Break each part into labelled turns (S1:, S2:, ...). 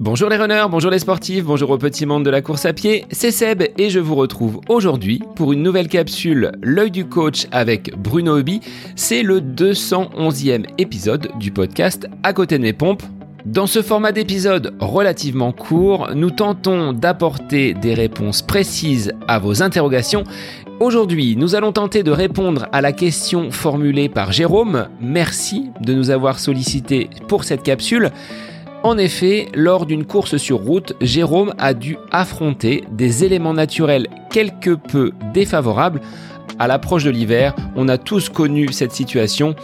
S1: Bonjour les runners, bonjour les sportifs, bonjour au petit monde de la course à pied, c'est Seb et je vous retrouve aujourd'hui pour une nouvelle capsule L'œil du coach avec Bruno Hobby. C'est le 211e épisode du podcast À côté de mes pompes. Dans ce format d'épisode relativement court, nous tentons d'apporter des réponses précises à vos interrogations. Aujourd'hui, nous allons tenter de répondre à la question formulée par Jérôme. Merci de nous avoir sollicité pour cette capsule. En effet, lors d'une course sur route, Jérôme a dû affronter des éléments naturels quelque peu défavorables. À l'approche de l'hiver, on a tous connu cette situation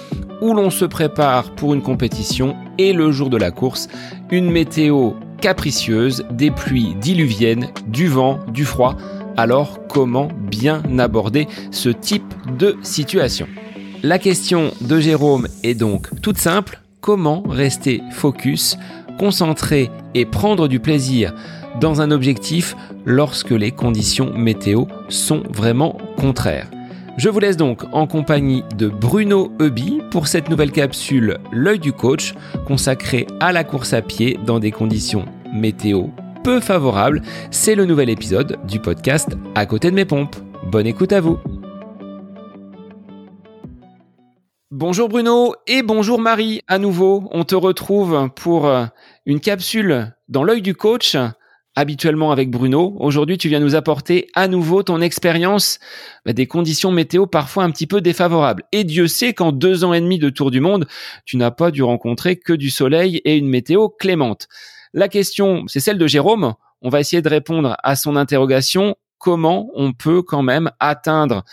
S1: où l'on se prépare pour une compétition et le jour de la course, une météo capricieuse, des pluies diluviennes, du vent, du froid. Alors comment bien aborder ce type de situation? La question de Jérôme est donc toute simple. Comment rester focus concentrer et prendre du plaisir dans un objectif lorsque les conditions météo sont vraiment contraires. Je vous laisse donc en compagnie de Bruno Eubi pour cette nouvelle capsule L'œil du coach consacrée à la course à pied dans des conditions météo peu favorables. C'est le nouvel épisode du podcast À côté de mes pompes. Bonne écoute à vous. Bonjour Bruno et bonjour Marie à nouveau. On te retrouve pour euh, une capsule dans l'œil du coach, habituellement avec Bruno. Aujourd'hui, tu viens nous apporter à nouveau ton expérience bah, des conditions météo parfois un petit peu défavorables. Et Dieu sait qu'en deux ans et demi de tour du monde, tu n'as pas dû rencontrer que du soleil et une météo clémente. La question, c'est celle de Jérôme. On va essayer de répondre à son interrogation. Comment on peut quand même atteindre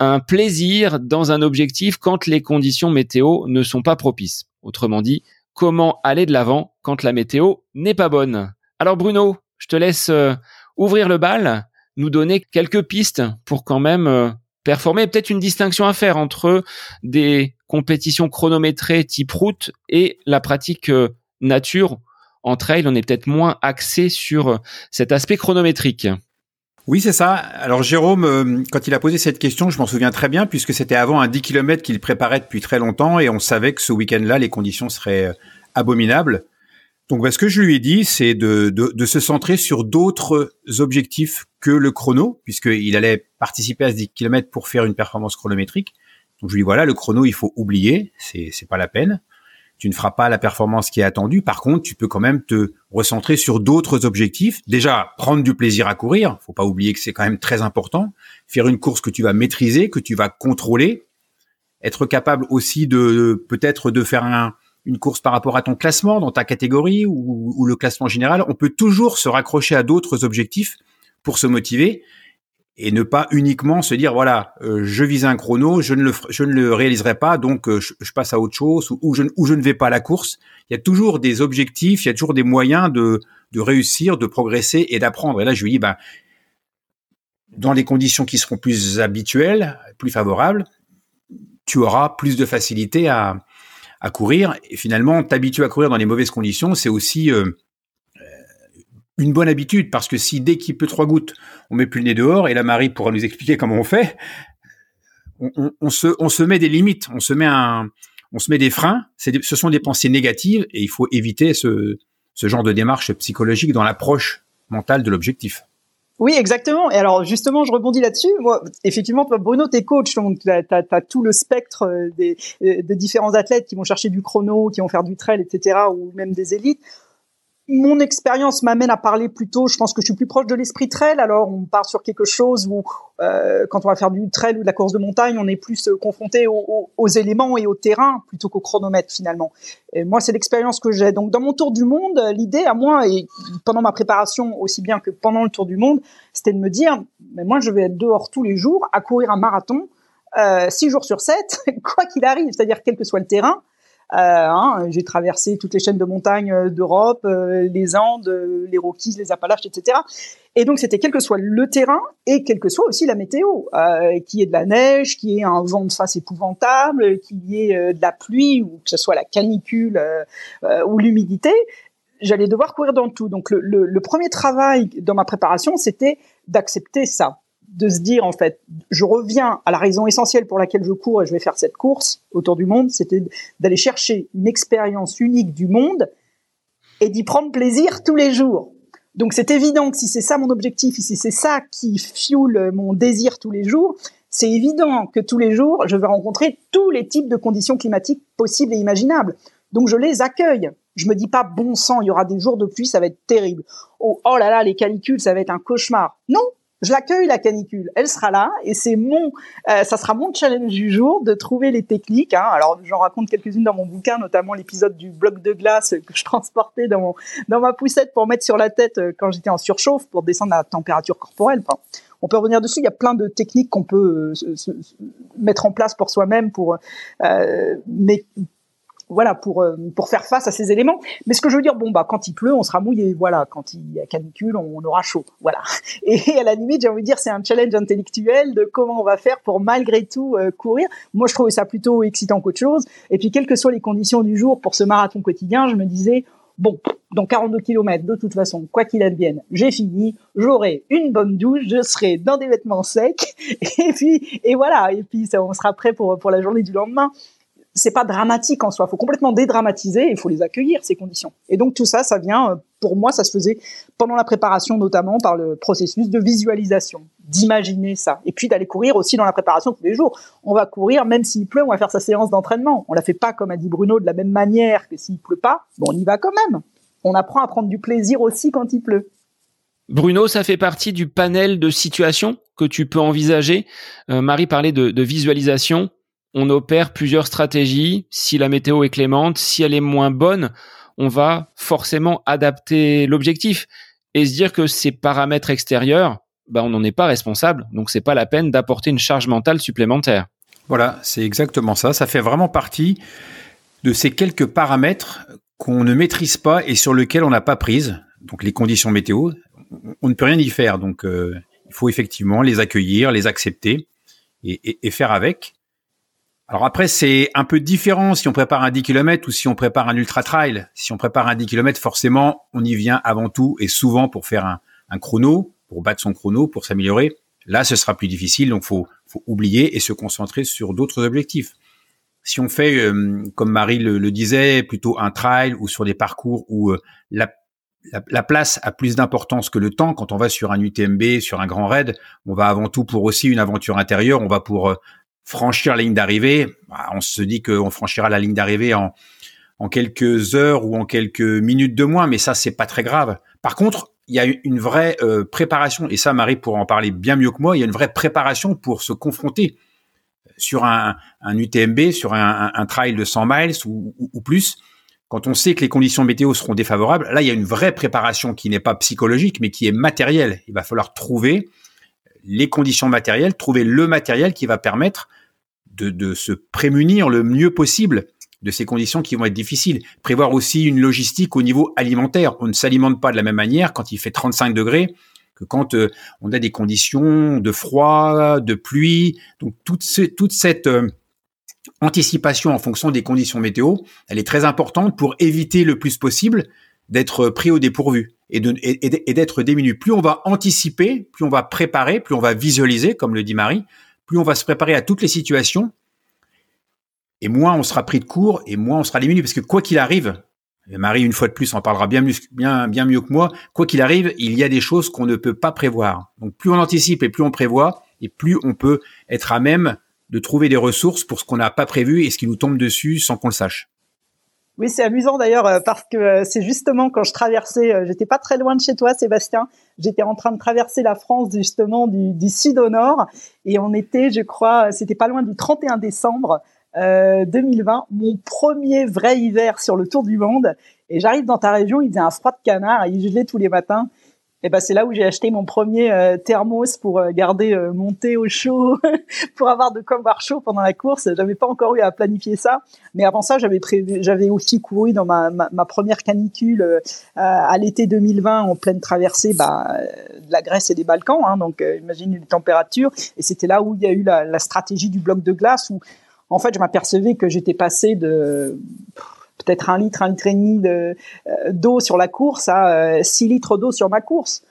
S1: un plaisir dans un objectif quand les conditions météo ne sont pas propices Autrement dit, comment aller de l'avant quand la météo n'est pas bonne. Alors Bruno, je te laisse euh, ouvrir le bal, nous donner quelques pistes pour quand même euh, performer. Peut-être une distinction à faire entre des compétitions chronométrées type route et la pratique euh, nature. En trail, on est peut-être moins axé sur cet aspect chronométrique.
S2: Oui, c'est ça. Alors Jérôme, quand il a posé cette question, je m'en souviens très bien puisque c'était avant un 10 km qu'il préparait depuis très longtemps et on savait que ce week-end-là, les conditions seraient abominables. Donc, bah, ce que je lui ai dit, c'est de, de, se centrer sur d'autres objectifs que le chrono, puisqu'il allait participer à ce 10 km pour faire une performance chronométrique. Donc, je lui dis, voilà, le chrono, il faut oublier, c'est pas la peine. Tu ne feras pas la performance qui est attendue. Par contre, tu peux quand même te recentrer sur d'autres objectifs. Déjà, prendre du plaisir à courir. Faut pas oublier que c'est quand même très important. Faire une course que tu vas maîtriser, que tu vas contrôler. Être capable aussi de, peut-être de faire un, une course par rapport à ton classement dans ta catégorie ou le classement général. On peut toujours se raccrocher à d'autres objectifs pour se motiver et ne pas uniquement se dire voilà euh, je vise un chrono je ne le je ne le réaliserai pas donc euh, je, passe à autre chose ou, je ou je ne vais pas à la course. Il y a toujours des objectifs il y a toujours des moyens de de réussir de progresser et d'apprendre. Et là je lui dis ben dans les conditions qui seront plus habituelles plus favorables tu auras plus de facilité à à courir. Et finalement t'habituer à courir dans les mauvaises conditions c'est aussi euh, une bonne habitude parce que si dès qu'il peut trois gouttes, on met plus le nez dehors et la Marie pourra nous expliquer comment on fait, on, se, met des limites, on se met un, on se met des freins. ce sont des pensées négatives et il faut éviter ce, ce genre de démarche psychologique dans l'approche mentale de l'objectif.
S3: Oui, exactement. Et alors, justement, je rebondis là-dessus. Moi, effectivement, toi, Bruno, t'es coach, donc tu as, tout le spectre euh, des, euh, des différents athlètes qui vont chercher du chrono, qui vont faire du trail, etc., ou même des élites mon expérience m'amène à parler plutôt, je pense que je suis plus proche de l'esprit trail, alors on part sur quelque chose où euh, quand on va faire du trail ou de la course de montagne, on est plus euh, confronté aux, éléments et au terrain plutôt qu'au chronomètre finalement. Et moi, c'est l'expérience que j'ai. Donc dans mon tour du monde, l'idée à moi, et pendant ma préparation aussi bien que pendant le tour du monde, c'était de me dire, mais moi je vais être dehors tous les jours à courir un marathon, euh, six jours sur sept, quoi qu'il arrive, c'est-à-dire quel que soit le terrain. Euh, hein, j'ai traversé toutes les chaînes de montagnes euh, d'Europe, euh, les Andes, les Rockies, les Appalaches, etc. Et donc c'était quel que soit le terrain et quelle que soit aussi la météo, euh, qui est de la neige, qui est un vent de face épouvantable, qui est de la pluie ou que ce soit la canicule ou l'humidité, j'allais devoir courir dans tout. Donc le, le, le premier travail dans ma préparation, c'était d'accepter ça de se dire en fait, je reviens à la raison essentielle pour laquelle je cours et je vais faire cette course autour du monde, c'était d'aller chercher une expérience unique du monde et d'y prendre plaisir tous les jours. Donc c'est évident que si c'est ça mon objectif, si c'est ça qui fuel mon désir tous les jours, c'est évident que tous les jours, je vais rencontrer tous les types de conditions climatiques possibles et imaginables. Donc je les accueille. Je me dis pas bon sang, il y aura des jours de pluie, ça va être terrible. Oh, oh là là, les canicules, ça va être un cauchemar. Non, je l'accueille la canicule, elle sera là et c'est mon, euh, ça sera mon challenge du jour de trouver les techniques. Hein. Alors j'en raconte quelques-unes dans mon bouquin, notamment l'épisode du bloc de glace que je transportais dans mon, dans ma poussette pour mettre sur la tête euh, quand j'étais en surchauffe pour descendre la température corporelle. Enfin, on peut revenir dessus. Il y a plein de techniques qu'on peut euh, mettre en place pour soi-même pour, euh, mais voilà pour euh, pour faire face à ces éléments. Mais ce que je veux dire, bon bah quand il pleut, on sera mouillé, voilà. Quand il y a canicule, on, aura chaud, voilà. Et à la limite, j'ai envie de dire, c'est un challenge intellectuel de comment on va faire pour malgré tout euh, courir. Moi, je trouvais ça plutôt excitant qu'autre chose. Et puis, quelles que soient les conditions du jour pour ce marathon quotidien, je me disais, bon, dans 42 km, de toute façon, quoi qu'il advienne, j'ai fini, j'aurai une bonne douche, je serai dans des vêtements secs, et puis, et voilà, et puis ça, on sera prêt pour, pour la journée du lendemain c'est pas dramatique en soi. Il faut complètement dédramatiser il faut les accueillir ces conditions. Et donc tout ça, ça vient, euh, pour moi, ça se faisait pendant la préparation, notamment par le processus de visualisation, d'imaginer ça, et puis d'aller courir aussi dans la préparation tous les jours. On va courir même s'il pleut, on va faire sa séance d'entraînement. On la fait pas comme a dit Bruno de la même manière que s'il pleut pas. Bon, on y va quand même. On apprend à prendre du plaisir aussi quand il pleut.
S1: Bruno, ça fait partie du panel de situations que tu peux envisager. Euh, Marie parlait de visualisation on opère plusieurs stratégies. Si la météo est clémente, si elle est moins bonne, on va forcément adapter l'objectif et se dire que ces paramètres extérieurs, bah, on n'en est pas responsable. Donc c'est pas la peine d'apporter une charge mentale supplémentaire.
S2: Voilà, c'est exactement ça. Ça fait vraiment partie de ces quelques paramètres qu'on ne maîtrise pas et sur lesquels on n'a pas prise. Donc les conditions météo, on ne peut rien y faire. Donc euh, il faut effectivement les accueillir, les accepter et faire avec. Alors après, c'est un peu différent si on prépare un 10 km ou si on prépare un ultra trail. Si on prépare un 10 km, forcément, on y vient avant tout et souvent pour faire un, chrono, pour battre son chrono, pour s'améliorer. Là, ce sera plus difficile, donc faut, faut oublier et se concentrer sur d'autres objectifs. Si on fait, euh, comme Marie le, disait, plutôt un trail ou sur des parcours où euh, la, la, la, place a plus d'importance que le temps, quand on va sur un UTMB, sur un grand raid, on va avant tout pour aussi une aventure intérieure, on va pour euh, franchir la ligne d'arrivée, bah, on se dit qu'on franchira la ligne d'arrivée en, en quelques heures ou en quelques minutes de moins, mais ça c'est pas très grave. Par contre, il y a une vraie euh, préparation, et ça Marie pourra en parler bien mieux que moi, il y a une vraie préparation pour se confronter sur un, UTMB, sur un, trail de 100 miles ou, plus, quand on sait que les conditions météo seront défavorables, là il y a une vraie préparation qui n'est pas psychologique, mais qui est matérielle. Il va falloir trouver les conditions matérielles, trouver le matériel qui va permettre de, se prémunir le mieux possible de ces conditions qui vont être difficiles. Prévoir aussi une logistique au niveau alimentaire. On ne s'alimente pas de la même manière quand il fait 35 degrés que quand euh, on a des conditions de froid, de pluie. Donc toute, cette euh, anticipation en fonction des conditions météo, elle est très importante pour éviter le plus possible d'être pris au dépourvu et d'être diminué. Plus on va anticiper, plus on va préparer, plus on va visualiser, comme le dit Marie, plus on va se préparer à toutes les situations, et moins on sera pris de court, et moins on sera diminué, parce que quoi qu'il arrive, Marie, une fois de plus, en parlera bien mieux, bien mieux que moi, quoi qu'il arrive, il y a des choses qu'on ne peut pas prévoir. Donc plus on anticipe et plus on prévoit, et plus on peut être à même de trouver des ressources pour ce qu'on n'a pas prévu et ce qui nous tombe dessus sans qu'on le sache.
S3: Oui, c'est amusant d'ailleurs euh, parce que euh, c'est justement quand je traversais, euh, j'étais pas très loin de chez toi, Sébastien. J'étais en train de traverser la France justement du, sud au nord et on était, je crois, c'était pas loin du 31 décembre euh, 2020, mon premier vrai hiver sur le tour du monde. Et j'arrive dans ta région, il faisait un froid de canard, il gelait tous les matins. Et ben c'est là où j'ai acheté mon premier euh, thermos pour euh, garder euh, mon thé au chaud, pour avoir de quoi boire chaud pendant la course. J'avais pas encore eu à planifier ça, mais avant ça, j'avais prévu, j'avais aussi couru dans ma, ma, première canicule euh, à l'été 2020 en pleine traversée bah, de la Grèce et des Balkans. Hein, donc imagine les températures. Et c'était là où il y a eu la, la stratégie du bloc de glace où en fait je m'apercevais que j'étais passé de peut-être un litre, un litre et demi de, euh, d'eau sur la course à 6 euh, litres d'eau sur ma course.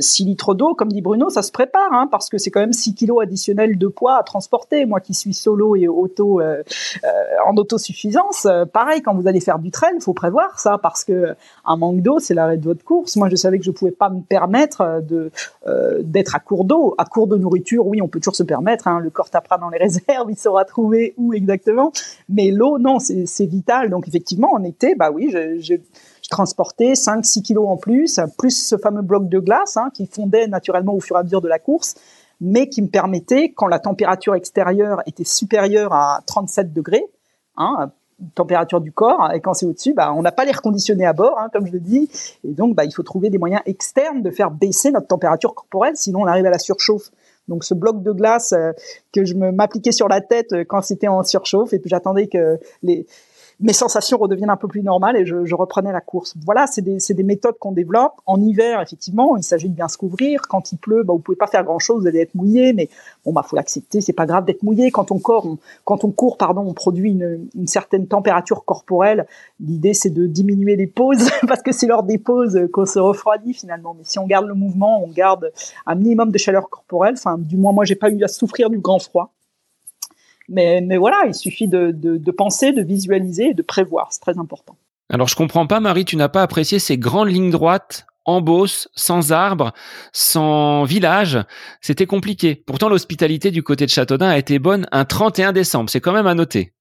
S3: 6 litres d'eau, comme dit Bruno, ça se prépare, hein, parce que c'est quand même 6 kilos additionnels de poids à transporter. Moi qui suis solo et auto euh, euh, en autosuffisance, euh, pareil, quand vous allez faire du trail, il faut prévoir ça, parce que un manque d'eau, c'est l'arrêt de votre course. Moi, je savais que je pouvais pas me permettre de d'être à court d'eau, à court de nourriture. Oui, on peut toujours se permettre. Hein, le corps tapera dans les réserves, il saura trouver où exactement. Mais l'eau, non, c'est vital. Donc effectivement, en été, bah oui, je, je transporter 5-6 kilos en plus, plus ce fameux bloc de glace hein, qui fondait naturellement au fur et à mesure de la course, mais qui me permettait, quand la température extérieure était supérieure à 37 degrés, hein, température du corps, et quand c'est au-dessus, bah, on n'a pas l'air conditionné à bord, hein, comme je le dis, et donc bah, il faut trouver des moyens externes de faire baisser notre température corporelle, sinon on arrive à la surchauffe. Donc ce bloc de glace euh, que je m'appliquais sur la tête euh, quand c'était en surchauffe, et puis j'attendais que les, mes sensations redeviennent un peu plus normales et je, je reprenais la course. Voilà, c'est des, des, méthodes qu'on développe. En hiver, effectivement, il s'agit de bien se couvrir. Quand il pleut, bah, vous pouvez pas faire grand-chose, vous allez être mouillé, mais bon, bah faut l'accepter. C'est pas grave d'être mouillé. Quand on court, on, quand on court, pardon, on produit une, une certaine température corporelle. L'idée, c'est de diminuer les pauses parce que c'est lors des pauses qu'on se refroidit finalement. Mais si on garde le mouvement, on garde un minimum de chaleur corporelle. Enfin, du moins, moi, j'ai pas eu à souffrir du grand froid. Mais, mais voilà, il suffit de, de, de penser, de visualiser et de prévoir. C'est très important.
S1: Alors je comprends pas, Marie, tu n'as pas apprécié ces grandes lignes droites en Beauce, sans arbres, sans village. C'était compliqué. Pourtant, l'hospitalité du côté de Châteaudun a été bonne un 31 décembre. C'est quand même à noter.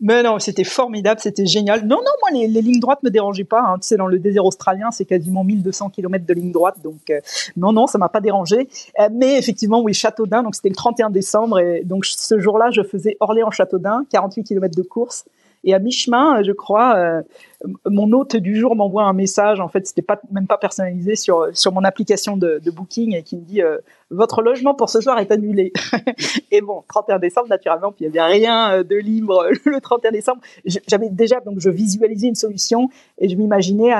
S3: Mais non, c'était formidable, c'était génial. Non, non, moi, les, lignes droites me dérangeaient pas. Hein. Tu sais, dans le désert australien, c'est quasiment 1200 km de ligne droite. Donc, euh, non, non, ça m'a pas dérangé. Euh, mais effectivement, oui, Châteaudun, donc c'était le 31 décembre. Et donc, ce jour-là, je faisais Orléans-Châteaudun, 48 km de course. Et à mi-chemin, je crois, euh, mon hôte du jour m'envoie un message. En fait, c'était pas même pas personnalisé sur sur mon application de, de Booking et qui me dit euh, votre logement pour ce soir est annulé. et bon, 31 décembre naturellement, puis il y avait rien euh, de libre le 31 décembre. J'avais déjà donc je visualisais une solution et je m'imaginais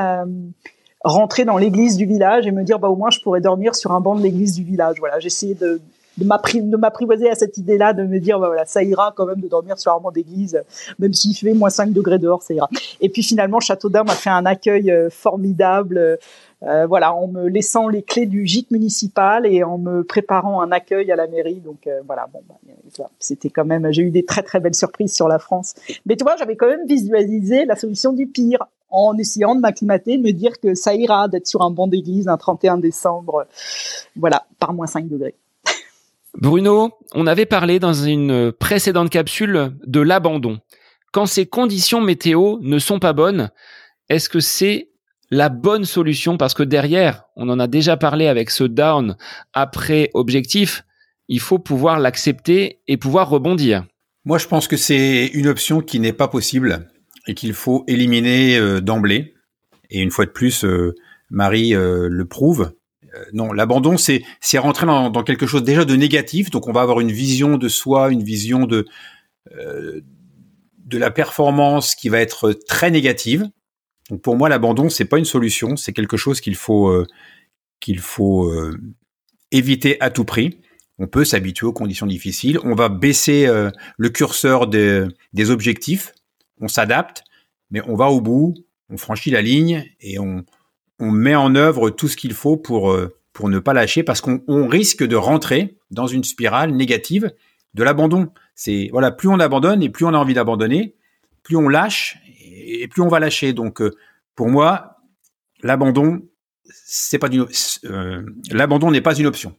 S3: rentrer dans l'église du village et me dire bah au moins je pourrais dormir sur un banc de l'église du village. Voilà, j'essayais de de m'apprivoiser à cette idée-là, de me dire, bah voilà, ça ira quand même de dormir sur banc d'église, même s'il fait moins 5 degrés dehors, ça ira. Et puis finalement, Châteaudun m'a fait un accueil euh, formidable, euh, voilà, en me laissant les clés du gîte municipal et en me préparant un accueil à la mairie. Donc euh, voilà, bon, bah, c'était quand même, j'ai eu des très très belles surprises sur la France. Mais tu vois, j'avais quand même visualisé la solution du pire en essayant de m'acclimater, de me dire que ça ira d'être sur un banc d'église un 31 décembre, voilà, par moins 5 degrés.
S1: Bruno, on avait parlé dans une précédente capsule de l'abandon. Quand ces conditions météo ne sont pas bonnes, est-ce que c'est la bonne solution? Parce que derrière, on en a déjà parlé avec ce down après objectif, il faut pouvoir l'accepter et pouvoir rebondir.
S2: Moi, je pense que c'est une option qui n'est pas possible et qu'il faut éliminer euh, d'emblée. Et une fois de plus, euh, Marie euh, le prouve. Euh, non, l'abandon, c'est c'est rentrer dans, dans, quelque chose déjà de négatif. Donc, on va avoir une vision de soi, une vision de euh, de la performance qui va être très négative. Donc, pour moi, l'abandon, c'est pas une solution. C'est quelque chose qu'il faut euh, qu'il faut éviter à tout prix. On peut s'habituer aux conditions difficiles. On va baisser le curseur des, des objectifs. On s'adapte, mais on va au bout. On franchit la ligne et on on met en œuvre tout ce qu'il faut pour, euh, pour ne pas lâcher parce qu'on risque de rentrer dans une spirale négative de l'abandon. C'est voilà, plus on abandonne et plus on a envie d'abandonner, plus on lâche et plus on va lâcher. Donc euh, pour moi, l'abandon c'est pas euh, l'abandon n'est pas une option.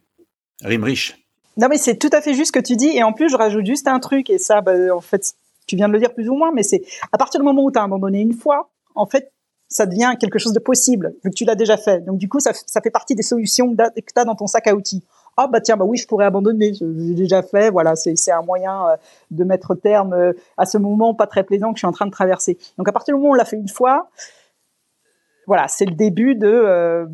S2: Rime riche.
S3: Non mais c'est tout à fait juste ce que tu dis et en plus je rajoute juste un truc et ça bah, en fait tu viens de le dire plus ou moins mais c'est à partir du moment où tu as abandonné une fois en fait ça devient quelque chose de possible, vu que tu l'as déjà fait. Donc du coup, ça, fait partie des solutions que tu as dans ton sac à outils. Ah bah tiens, bah oui, je pourrais abandonner, j'ai déjà fait, voilà, c'est un moyen euh, de mettre terme euh, à ce moment pas très plaisant que je suis en train de traverser. Donc à partir du moment où on l'a fait une fois, voilà, c'est le début de... Euh,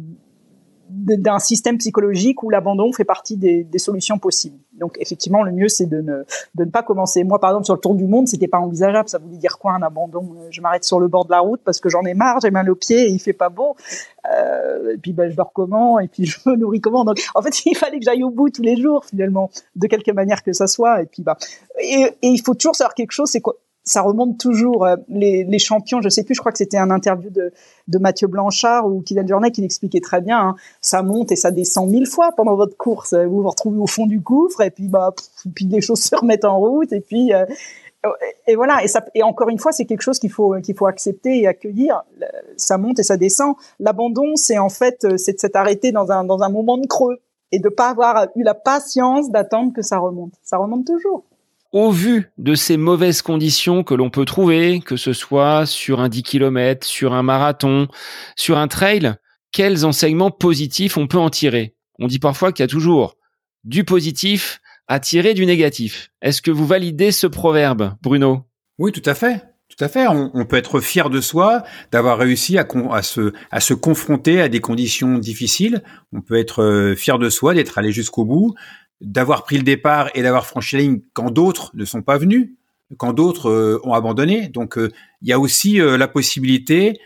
S3: d'un système psychologique où l'abandon fait partie des, solutions possibles. Donc effectivement, le mieux c'est de ne, de ne pas commencer. Moi, par exemple, sur le tour du monde, c'était pas envisageable. Ça voulait dire quoi un abandon? Je m'arrête sur le bord de la route parce que j'en ai marre, j'ai mal aux pieds, et il fait pas beau. Euh, et puis ben, je dors comment? Et puis je me nourris comment? Donc en fait, il fallait que j'aille au bout tous les jours finalement, de quelque manière que ça soit. Et puis bah, et il faut toujours savoir quelque chose, c'est quoi ça remonte toujours. Euh, les, champions, je sais plus, je crois que c'était un interview de, Mathieu Blanchard ou Kylian Jornet qui l'expliquait très bien. Hein. Ça monte et ça descend mille fois pendant votre course. Vous vous retrouvez au fond du gouffre et puis bah, puis les choses se remettent en route et puis euh, et voilà. Et, encore une fois, c'est quelque chose qu'il faut qu'il faut accepter et accueillir. Ça monte et ça descend. L'abandon, c'est en fait, euh, c'est de s'être arrêté dans un dans un moment de creux et de pas avoir eu la patience d'attendre que ça remonte. Ça remonte toujours
S1: au vu de ces mauvaises conditions que l'on peut trouver, que ce soit sur un 10 km, sur un marathon, sur un trail, quels enseignements positifs on peut en tirer? On dit parfois qu'il y a toujours du positif à tirer du négatif. Est-ce que vous validez ce proverbe, Bruno?
S2: Oui, tout à fait. Tout à fait. On, peut être fier de soi, d'avoir réussi à, se, à se confronter à des conditions difficiles. On peut être euh, fier de soi, d'être allé jusqu'au bout, d'avoir pris le départ et d'avoir franchi la ligne quand d'autres ne sont pas venus, quand d'autres euh, ont abandonné. Donc euh, il y a aussi euh, la possibilité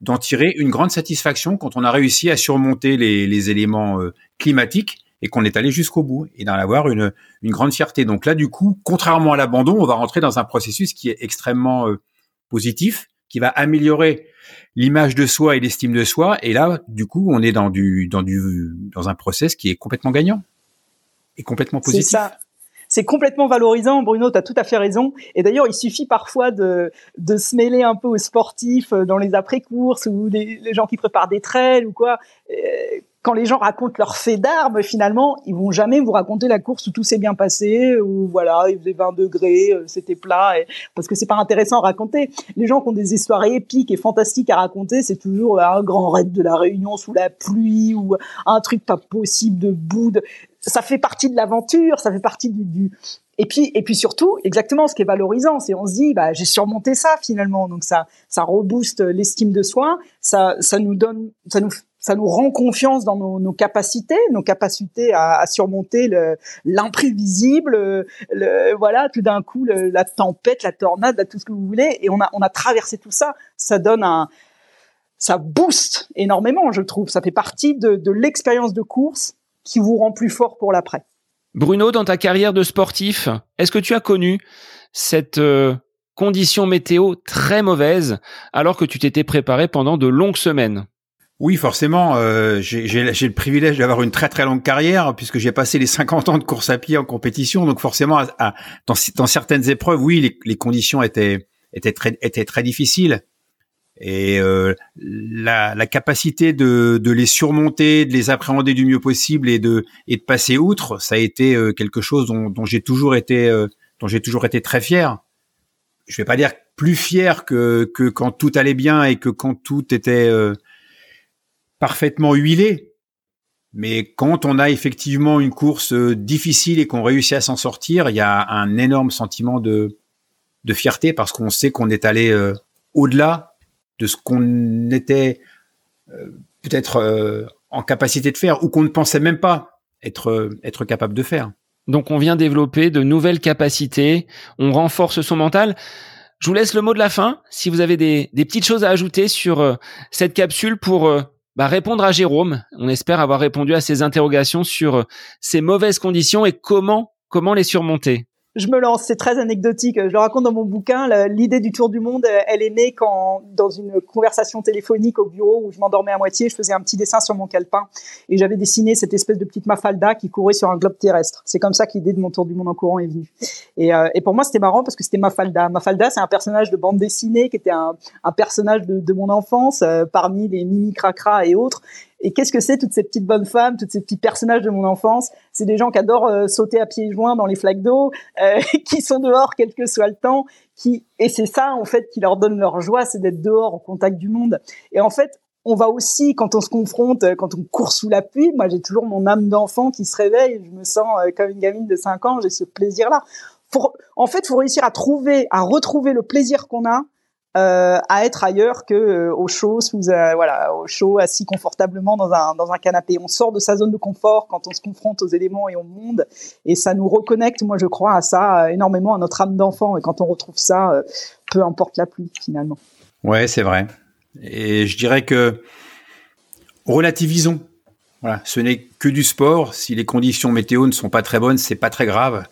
S2: d'en tirer une grande satisfaction quand on a réussi à surmonter les, les éléments climatiques et qu'on est allé jusqu'au bout et d'en avoir une, une grande fierté. Donc là, du coup, contrairement à l'abandon, on va rentrer dans un processus qui est extrêmement positif, qui va améliorer l'image de soi et l'estime de soi. Et là, du coup, on est dans du, dans du, dans un process qui est complètement gagnant complètement positif.
S3: C'est ça. C'est complètement valorisant, Bruno, tu as tout à fait raison. Et d'ailleurs, il suffit parfois de, de se mêler un peu aux sportifs euh, dans les après-courses ou les, les, gens qui préparent des trails ou quoi. Euh, quand les gens racontent leur fait d'armes, finalement, ils vont jamais vous raconter la course où tout s'est bien passé, où voilà, il faisait 20 degrés, euh, c'était plat, et, parce que c'est pas intéressant à raconter. Les gens qui ont des histoires épiques et fantastiques à raconter, c'est toujours un grand raid de la Réunion sous la pluie ou un truc pas possible de bout. Ça fait partie de l'aventure, ça fait partie du, du, et puis, et puis surtout, exactement, ce qui est valorisant, c'est on se dit, bah, j'ai surmonté ça finalement. Donc ça, ça rebooste l'estime de soi, ça, ça nous donne, ça nous ça nous rend confiance dans nos, capacités, nos capacités à, surmonter l'imprévisible, le, voilà, tout d'un coup la tempête, la tornade, tout ce que vous voulez, et on a on a traversé tout ça. Ça donne un, ça booste énormément, je trouve. Ça fait partie de, de l'expérience de course qui vous rend plus fort pour l'après.
S1: Bruno, dans ta carrière de sportif, est-ce que tu as connu cette euh, condition météo très mauvaise alors que tu t'étais préparé pendant de longues semaines?
S2: Oui, forcément. Euh, j'ai le privilège d'avoir une très très longue carrière puisque j'ai passé les 50 ans de course à pied en compétition. Donc forcément, à, dans, dans, certaines épreuves, oui, les, les, conditions étaient étaient très étaient très difficiles. Et euh, la, la, capacité de, de, les surmonter, de les appréhender du mieux possible et de et de passer outre, ça a été euh, quelque chose dont, dont j'ai toujours été euh, dont j'ai toujours été très fier. Je vais pas dire plus fier que que quand tout allait bien et que quand tout était euh, parfaitement huilé. Mais quand on a effectivement une course difficile et qu'on réussit à s'en sortir, il y a un énorme sentiment de, de fierté parce qu'on sait qu'on est allé au-delà de ce qu'on était euh, peut-être en capacité de faire ou qu'on ne pensait même pas être, être capable de faire.
S1: Donc on vient développer de nouvelles capacités, on renforce son mental. Je vous laisse le mot de la fin. Si vous avez des, des petites choses à ajouter sur cette capsule pour bah, répondre à Jérôme. On espère avoir répondu à ses interrogations sur euh, ces mauvaises conditions et comment comment les surmonter
S3: je me lance, c'est très anecdotique. Je le raconte dans mon bouquin. L'idée du tour du monde, elle est née quand, dans une conversation téléphonique au bureau où je m'endormais à moitié, je faisais un petit dessin sur mon calepin et j'avais dessiné cette espèce de petite mafalda qui courait sur un globe terrestre. C'est comme ça que l'idée de mon tour du monde en courant est venue. Et, euh, et pour moi, c'était marrant parce que c'était Mafalda. Mafalda, c'est un personnage de bande dessinée qui était un, personnage de, de mon enfance euh, parmi les mini cracra et autres. Et qu'est-ce que c'est toutes ces petites bonnes femmes, toutes ces petits personnages de mon enfance? C'est des gens qui adorent euh, sauter à pieds joints dans les flaques d'eau, euh, qui sont dehors quel que soit le temps, qui et c'est ça en fait qui leur donne leur joie, c'est d'être dehors au contact du monde. Et en fait, on va aussi quand on se confronte, quand on court sous la pluie. Moi, j'ai toujours mon âme d'enfant qui se réveille. Je me sens euh, comme une gamine de 5 ans. J'ai ce plaisir-là. En fait, faut réussir à trouver, à retrouver le plaisir qu'on a euh, à être ailleurs que euh, au chaud euh, voilà au chaud assis confortablement dans un dans un canapé. On sort de sa zone de confort quand on se confronte aux éléments et au monde et ça nous reconnecte moi je crois à ça énormément à notre âme d'enfant et quand on retrouve ça peu importe la pluie finalement.
S2: Ouais, c'est vrai. Et je dirais que relativisons. Voilà, ce n'est que du sport. Si les conditions météo ne sont pas très bonnes, c'est pas très grave.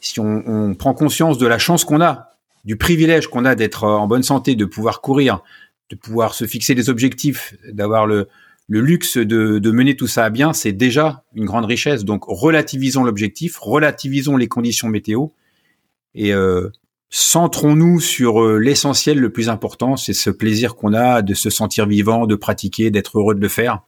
S2: Si on prend conscience de la chance qu'on a du privilège qu'on a d'être en bonne santé, de pouvoir courir, de pouvoir se fixer des objectifs, d'avoir le, luxe de, de, mener tout ça à bien, c'est déjà une grande richesse. Donc relativisons l'objectif, relativisons les conditions météo et euh, centrons-nous sur euh, l'essentiel, le plus important, c'est ce plaisir qu'on a de se sentir vivant, de pratiquer, d'être heureux de le faire.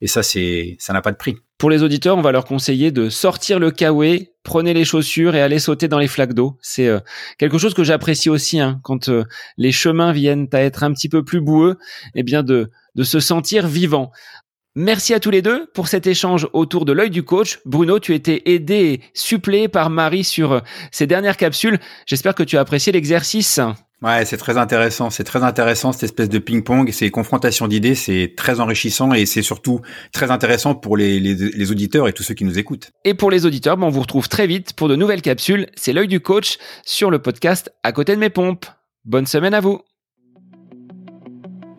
S2: Et ça, c'est, ça n'a pas de prix.
S1: Pour les auditeurs, on va leur conseiller de sortir le kawaii, prenez les chaussures et allez sauter dans les flaques d'eau. C'est euh, quelque chose que j'apprécie aussi hein, quand euh, les chemins viennent à être un petit peu plus boueux, et eh bien de de se sentir vivant. Merci à tous les deux pour cet échange autour de l'œil du coach. Bruno, tu étais aidé et suppléé par Marie sur euh, ces dernières capsules. J'espère que tu as apprécié l'exercice.
S2: Ouais, c'est très intéressant. C'est très intéressant cette espèce de ping-pong, ces confrontations d'idées, c'est très enrichissant et c'est surtout très intéressant pour les, auditeurs et tous ceux qui nous écoutent.
S1: Et pour les auditeurs, on vous retrouve très vite pour de nouvelles capsules. C'est l'œil du coach sur le podcast à côté de mes pompes. Bonne semaine à vous.